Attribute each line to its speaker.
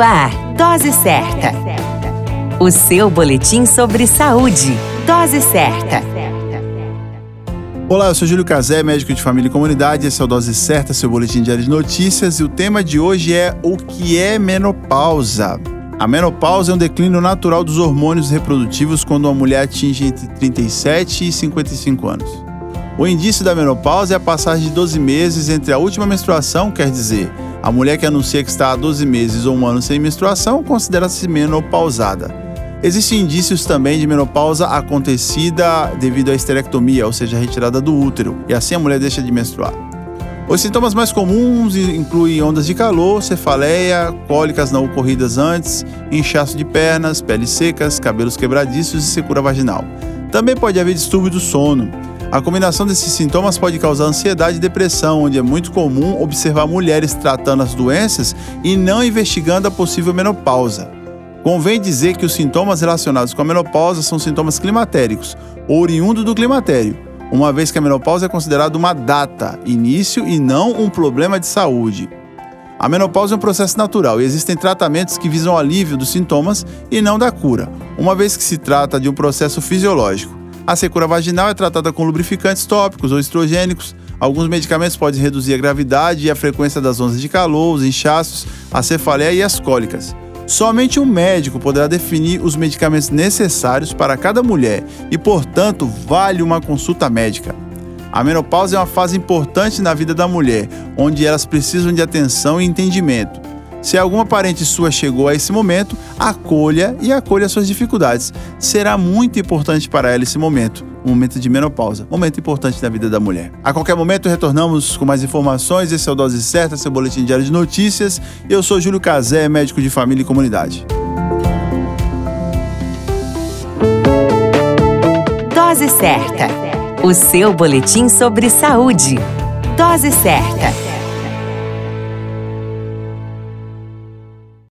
Speaker 1: Ar, Dose Certa. O seu boletim sobre saúde. Dose Certa.
Speaker 2: Olá, eu sou Júlio Cazé, médico de família e comunidade. Esse é o Dose Certa, seu boletim diário de notícias. E o tema de hoje é o que é menopausa. A menopausa é um declínio natural dos hormônios reprodutivos quando uma mulher atinge entre 37 e 55 anos. O indício da menopausa é a passagem de 12 meses entre a última menstruação, quer dizer, a mulher que anuncia que está há 12 meses ou um ano sem menstruação considera-se menopausada. Existem indícios também de menopausa acontecida devido à esterectomia, ou seja, retirada do útero, e assim a mulher deixa de menstruar. Os sintomas mais comuns incluem ondas de calor, cefaleia, cólicas não ocorridas antes, inchaço de pernas, peles secas, cabelos quebradiços e secura vaginal. Também pode haver distúrbio do sono. A combinação desses sintomas pode causar ansiedade e depressão, onde é muito comum observar mulheres tratando as doenças e não investigando a possível menopausa. Convém dizer que os sintomas relacionados com a menopausa são sintomas climatéricos, oriundo do climatério, uma vez que a menopausa é considerada uma data, início e não um problema de saúde. A menopausa é um processo natural e existem tratamentos que visam alívio dos sintomas e não da cura, uma vez que se trata de um processo fisiológico. A secura vaginal é tratada com lubrificantes tópicos ou estrogênicos. Alguns medicamentos podem reduzir a gravidade e a frequência das ondas de calor, os inchaços, a cefaleia e as cólicas. Somente um médico poderá definir os medicamentos necessários para cada mulher e, portanto, vale uma consulta médica. A menopausa é uma fase importante na vida da mulher, onde elas precisam de atenção e entendimento. Se alguma parente sua chegou a esse momento, acolha e acolha suas dificuldades. Será muito importante para ela esse momento, um momento de menopausa, momento importante da vida da mulher. A qualquer momento retornamos com mais informações. Esse é o Dose Certa, seu boletim diário de notícias. Eu sou Júlio Cazé, médico de família e comunidade.
Speaker 1: Dose Certa, o seu boletim sobre saúde. Dose Certa.